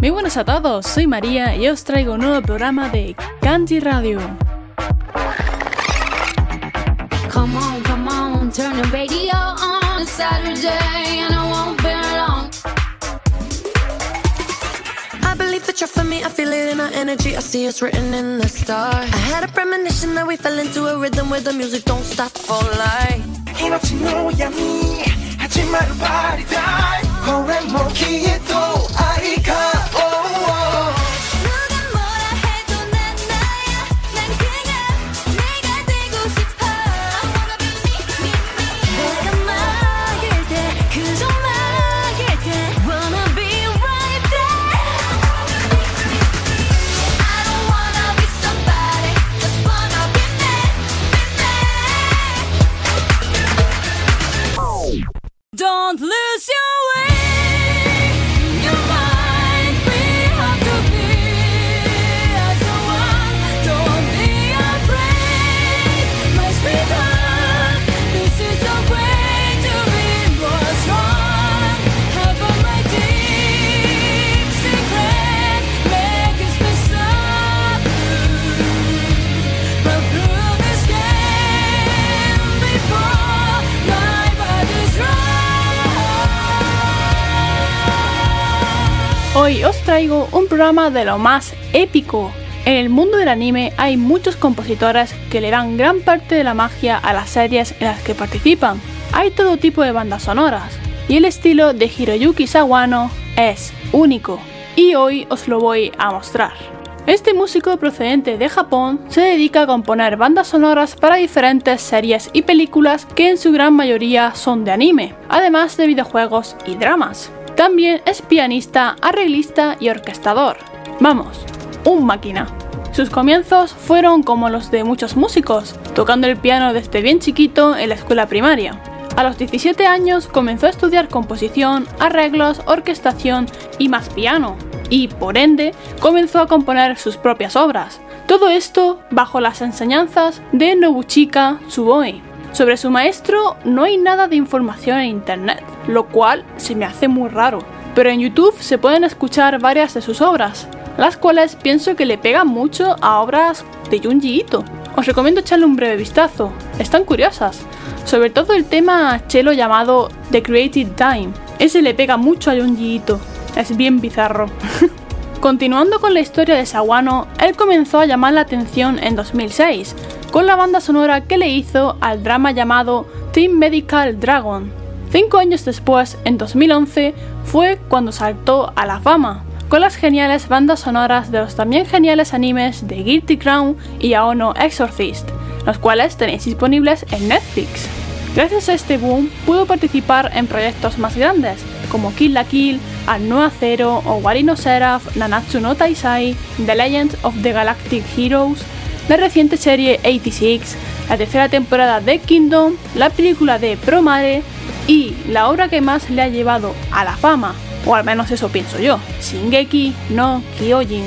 Muy buenas a todos, soy María y os traigo un nuevo programa de Candy Radio. Come on, come on, turn the radio on It's Saturday and I won't be long. I believe that you're for me, I feel it in our energy, I see it's written in the stars. I had a premonition that we fell into a rhythm where the music don't stop for life. 해놓친 너와 me 하지 말을 바리 Hoy os traigo un programa de lo más épico. En el mundo del anime hay muchos compositores que le dan gran parte de la magia a las series en las que participan. Hay todo tipo de bandas sonoras y el estilo de Hiroyuki Sawano es único y hoy os lo voy a mostrar. Este músico procedente de Japón se dedica a componer bandas sonoras para diferentes series y películas que en su gran mayoría son de anime, además de videojuegos y dramas. También es pianista, arreglista y orquestador. Vamos, un máquina. Sus comienzos fueron como los de muchos músicos, tocando el piano desde bien chiquito en la escuela primaria. A los 17 años comenzó a estudiar composición, arreglos, orquestación y más piano, y por ende comenzó a componer sus propias obras. Todo esto bajo las enseñanzas de Nobuchika Tsuboi. Sobre su maestro no hay nada de información en internet, lo cual se me hace muy raro. Pero en YouTube se pueden escuchar varias de sus obras, las cuales pienso que le pegan mucho a obras de Junji Ito. Os recomiendo echarle un breve vistazo, están curiosas. Sobre todo el tema chelo llamado The Creative Time. Ese le pega mucho a Junji Ito, es bien bizarro. Continuando con la historia de Sawano, él comenzó a llamar la atención en 2006, con la banda sonora que le hizo al drama llamado Team Medical Dragon. Cinco años después, en 2011, fue cuando saltó a la fama, con las geniales bandas sonoras de los también geniales animes de Guilty Crown y Aono Exorcist, los cuales tenéis disponibles en Netflix. Gracias a este boom pudo participar en proyectos más grandes, como Kill la Kill, Anoa Zero o Warino Seraph, Nanatsu no Taisai, The Legend of the Galactic Heroes, la reciente serie 86, la tercera temporada de Kingdom, la película de Promare y la obra que más le ha llevado a la fama, o al menos eso pienso yo, Shingeki no Kyojin.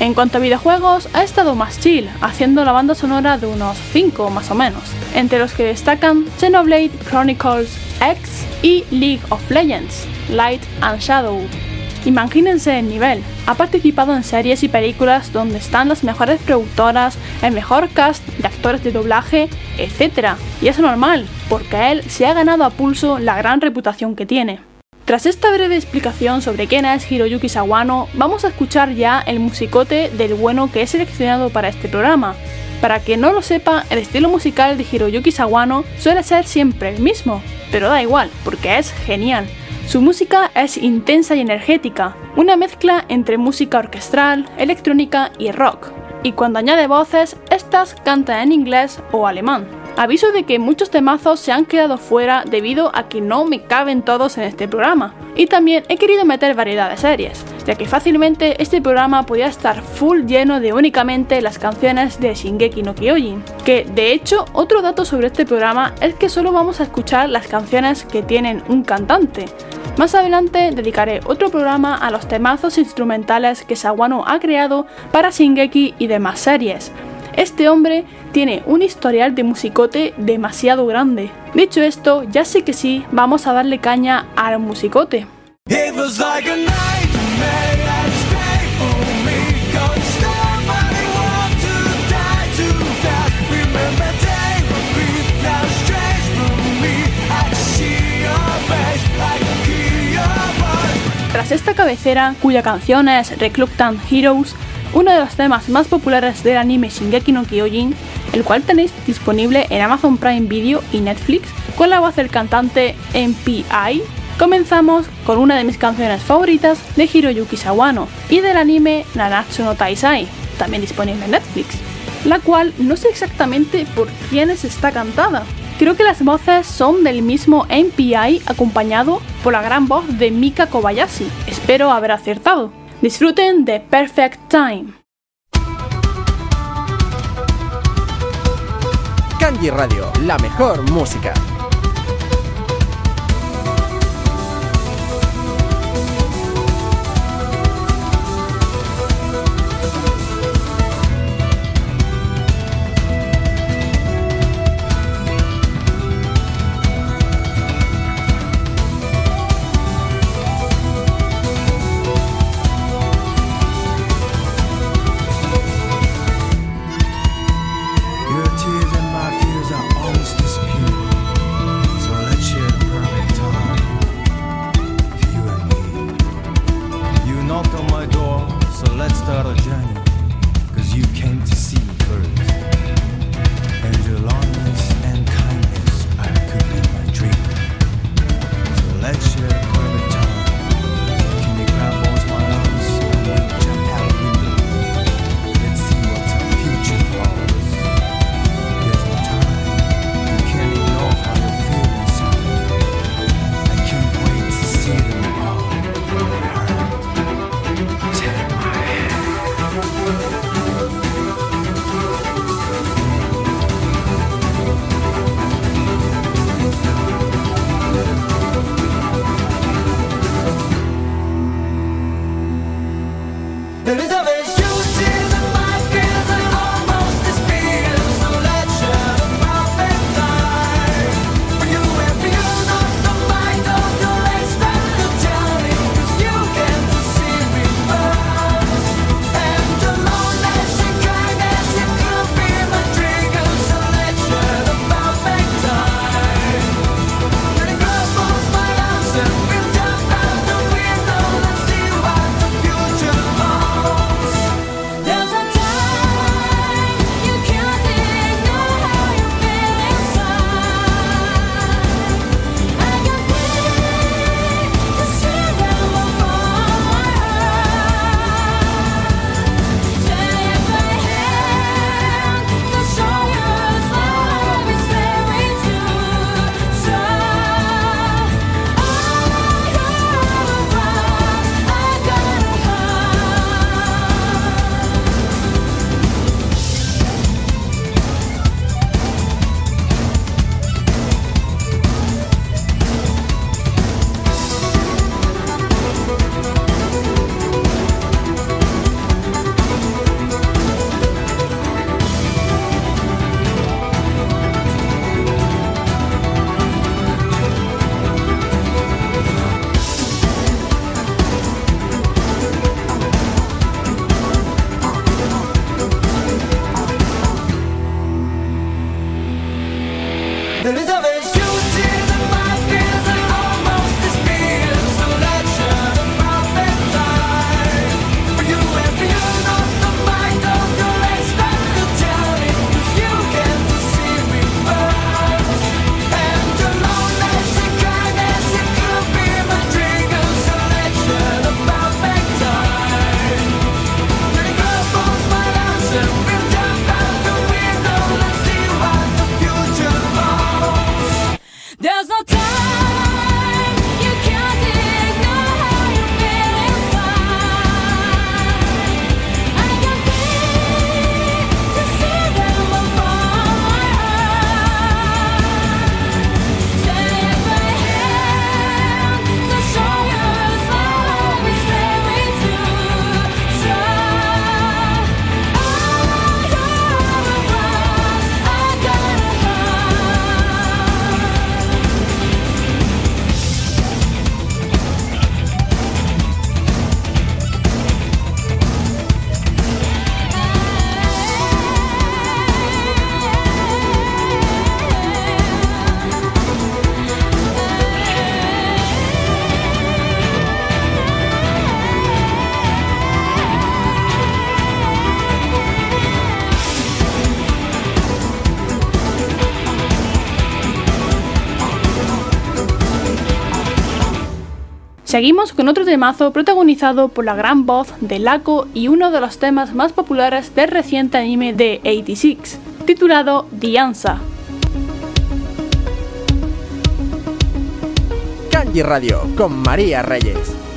En cuanto a videojuegos, ha estado más chill, haciendo la banda sonora de unos 5 más o menos, entre los que destacan Xenoblade Chronicles X y League of Legends, Light and Shadow. Imagínense el nivel, ha participado en series y películas donde están las mejores productoras, el mejor cast de actores de doblaje, etc. Y es normal, porque él se ha ganado a pulso la gran reputación que tiene. Tras esta breve explicación sobre quién es Hiroyuki Sawano, vamos a escuchar ya el musicote del bueno que he seleccionado para este programa. Para quien no lo sepa, el estilo musical de Hiroyuki Sawano suele ser siempre el mismo, pero da igual, porque es genial. Su música es intensa y energética, una mezcla entre música orquestral, electrónica y rock. Y cuando añade voces, estas cantan en inglés o alemán. Aviso de que muchos temazos se han quedado fuera debido a que no me caben todos en este programa. Y también he querido meter variedad de series. Ya que fácilmente este programa podía estar full lleno de únicamente las canciones de Shingeki no Kyojin. Que de hecho, otro dato sobre este programa es que solo vamos a escuchar las canciones que tienen un cantante. Más adelante dedicaré otro programa a los temazos instrumentales que Sawano ha creado para Shingeki y demás series. Este hombre tiene un historial de musicote demasiado grande. Dicho esto, ya sé que sí, vamos a darle caña al musicote. It was like a nightmare Tras esta cabecera, cuya canción es Reclutant Heroes, uno de los temas más populares del anime Shingeki no Kyojin, el cual tenéis disponible en Amazon Prime Video y Netflix, con la voz del cantante MPI, comenzamos con una de mis canciones favoritas de Hiroyuki Sawano y del anime Nanatsu no Taisai, también disponible en Netflix, la cual no sé exactamente por quiénes está cantada. Creo que las voces son del mismo MPI acompañado por la gran voz de Mika Kobayashi. Espero haber acertado. Disfruten de Perfect Time. Kanji Radio, la mejor música. Seguimos con otro temazo protagonizado por la gran voz de Laco y uno de los temas más populares del reciente anime de 86, titulado The Ansa. Kanji Radio con María Reyes.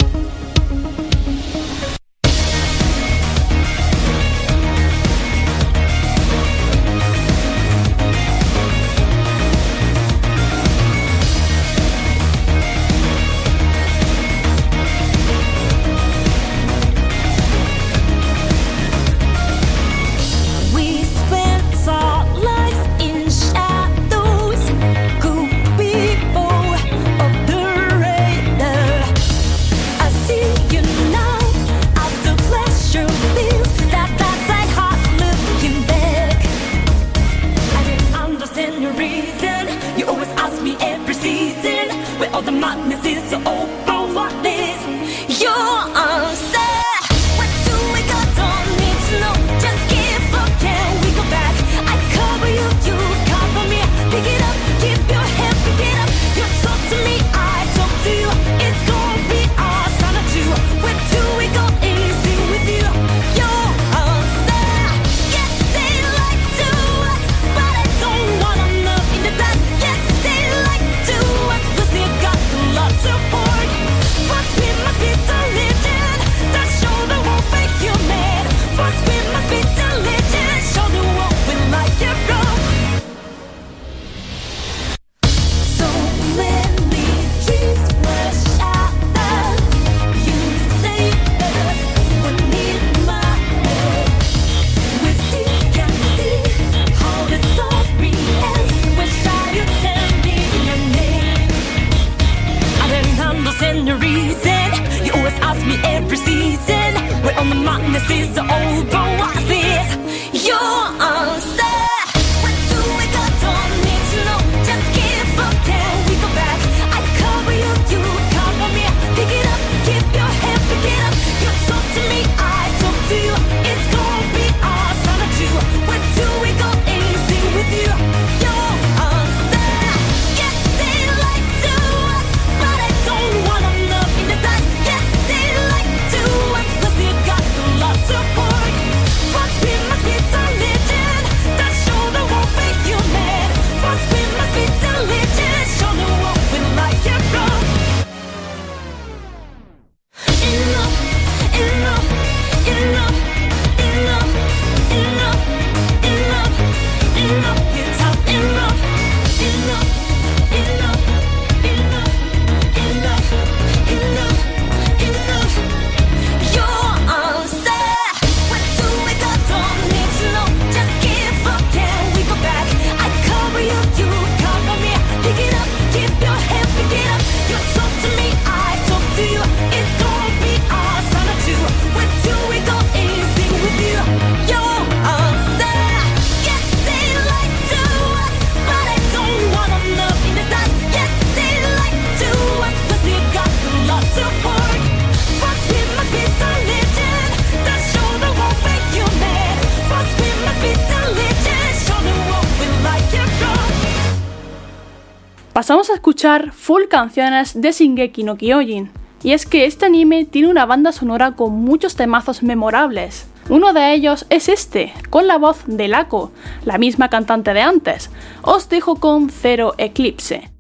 pasamos a escuchar full canciones de Shingeki no Kyojin. Y es que este anime tiene una banda sonora con muchos temazos memorables. Uno de ellos es este, con la voz de Lako, la misma cantante de antes. Os dejo con Zero Eclipse.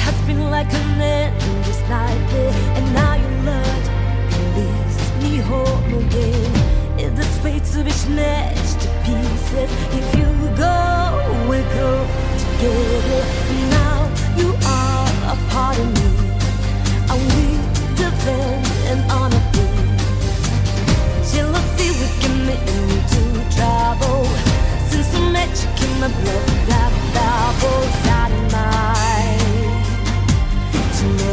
has been like an endless nightmare, and now you learned release me home again. In this fate to be smashed to pieces, if you go, we go together. Now you are a part of me, and we defend and honor thee. Jealousy we can me into trouble. Since I met, you came my blood that double.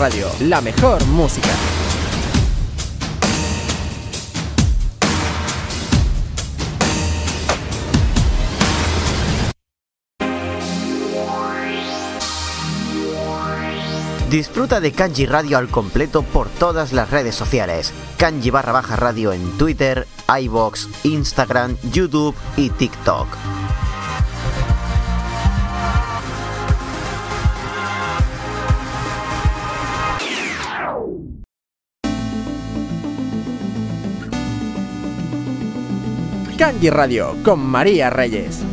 Radio, la mejor música. Disfruta de Kanji Radio al completo por todas las redes sociales. Kanji barra baja radio en Twitter, iBox, Instagram, YouTube y TikTok. Radio con María Reyes.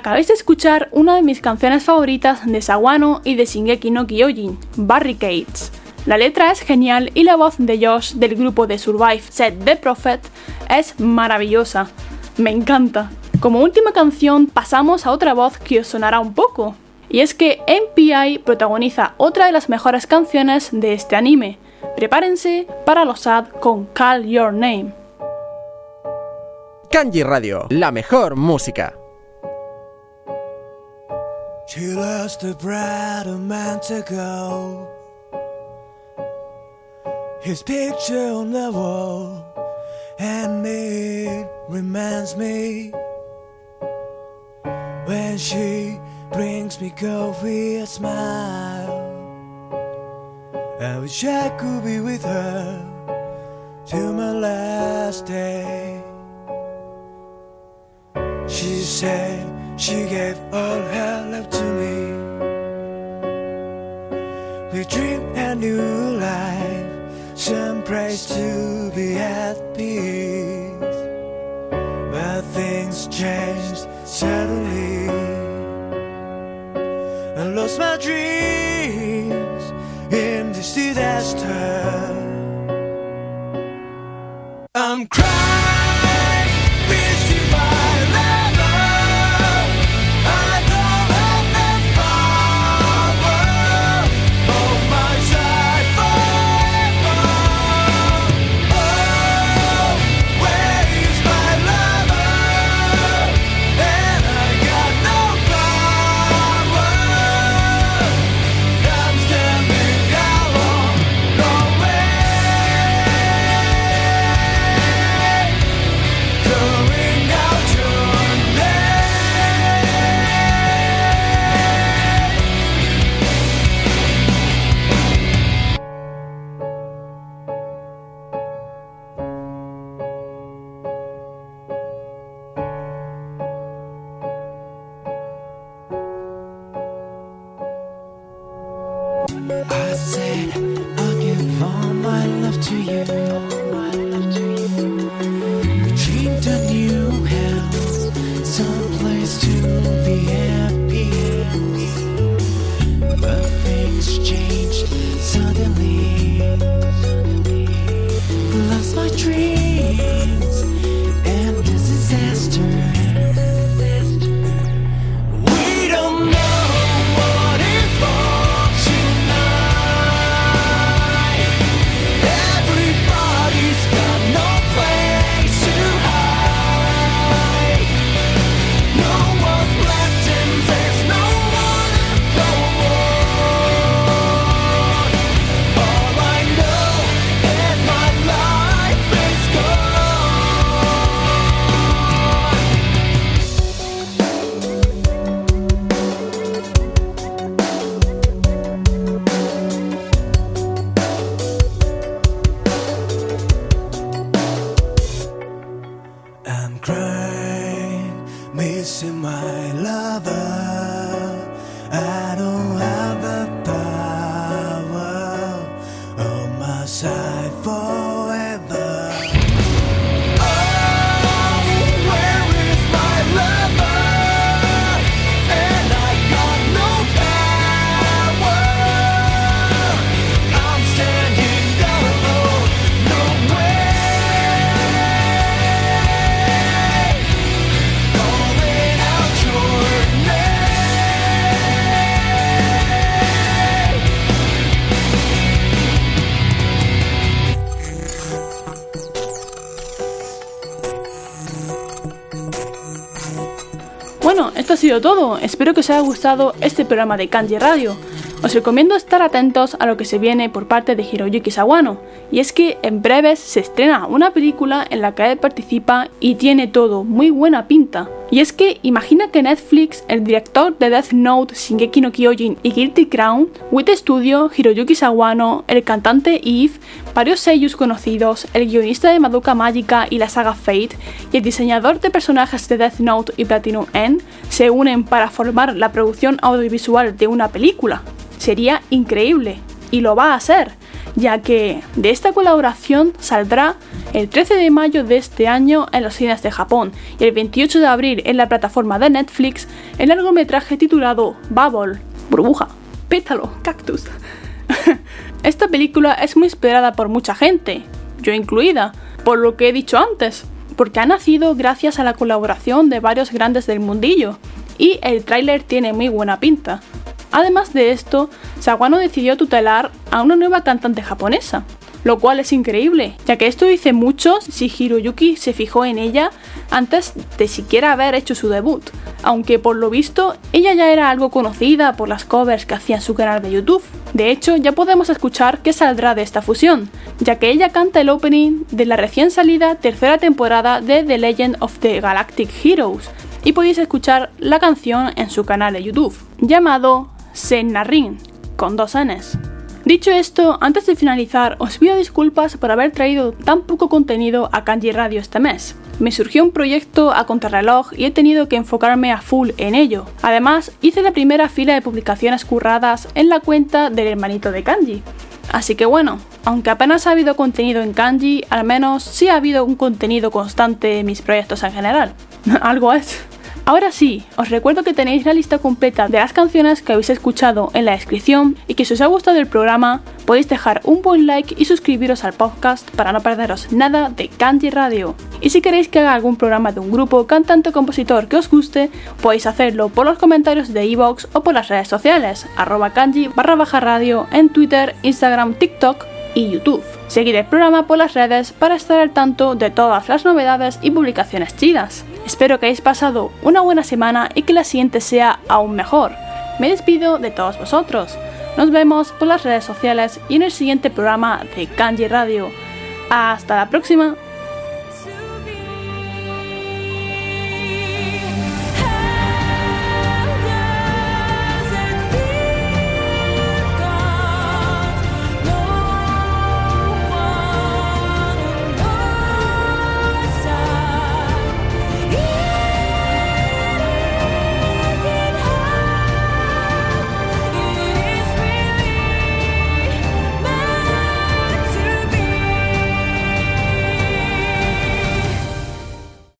Acabáis de escuchar una de mis canciones favoritas de Sawano y de Shingeki no Kyojin, Barricades. La letra es genial y la voz de Josh del grupo de Survive Set The Prophet es maravillosa. Me encanta. Como última canción pasamos a otra voz que os sonará un poco. Y es que MPI protagoniza otra de las mejores canciones de este anime. Prepárense para los ad con Call Your Name. Kanji Radio, la mejor música. She lost her bread, a month ago. His picture on the wall, and it reminds me when she brings me coffee a smile. I wish I could be with her till my last day. She said she gave all her love to me. We dreamed a new life, some place to be at peace. But things changed suddenly. I lost my dreams in this disaster. I'm crying, todo. Espero que os haya gustado este programa de Kanji Radio. Os recomiendo estar atentos a lo que se viene por parte de Hiroyuki Sawano. Y es que en breves se estrena una película en la que él participa y tiene todo muy buena pinta. Y es que imagina que Netflix, el director de Death Note, Shingeki no Kyojin y Guilty Crown, Wit Studio, Hiroyuki Sawano, el cantante Eve, varios sellos conocidos, el guionista de Madoka Mágica y la saga Fate y el diseñador de personajes de Death Note y Platinum End se unen para formar la producción audiovisual de una película. Sería increíble, y lo va a ser, ya que de esta colaboración saldrá el 13 de mayo de este año en los cines de Japón y el 28 de abril en la plataforma de Netflix el largometraje titulado Bubble, burbuja, pétalo, cactus. Esta película es muy esperada por mucha gente, yo incluida, por lo que he dicho antes, porque ha nacido gracias a la colaboración de varios grandes del mundillo, y el tráiler tiene muy buena pinta. Además de esto, Sawano decidió tutelar a una nueva cantante japonesa, lo cual es increíble, ya que esto dice mucho si Hiroyuki se fijó en ella antes de siquiera haber hecho su debut, aunque por lo visto ella ya era algo conocida por las covers que hacía en su canal de YouTube. De hecho, ya podemos escuchar qué saldrá de esta fusión, ya que ella canta el opening de la recién salida tercera temporada de The Legend of the Galactic Heroes, y podéis escuchar la canción en su canal de YouTube, llamado Sennarin, con dos Ns. Dicho esto, antes de finalizar, os pido disculpas por haber traído tan poco contenido a Kanji Radio este mes. Me surgió un proyecto a contrarreloj y he tenido que enfocarme a full en ello. Además, hice la primera fila de publicaciones curradas en la cuenta del hermanito de Kanji. Así que bueno, aunque apenas ha habido contenido en Kanji, al menos sí ha habido un contenido constante en mis proyectos en general. Algo es. Ahora sí, os recuerdo que tenéis la lista completa de las canciones que habéis escuchado en la descripción y que si os ha gustado el programa podéis dejar un buen like y suscribiros al podcast para no perderos nada de Kanji Radio. Y si queréis que haga algún programa de un grupo, cantante o compositor que os guste, podéis hacerlo por los comentarios de iVoox o por las redes sociales, arroba kanji barra baja radio en Twitter, Instagram, TikTok y YouTube. Seguid el programa por las redes para estar al tanto de todas las novedades y publicaciones chidas. Espero que hayáis pasado una buena semana y que la siguiente sea aún mejor. Me despido de todos vosotros. Nos vemos por las redes sociales y en el siguiente programa de Kanji Radio. Hasta la próxima.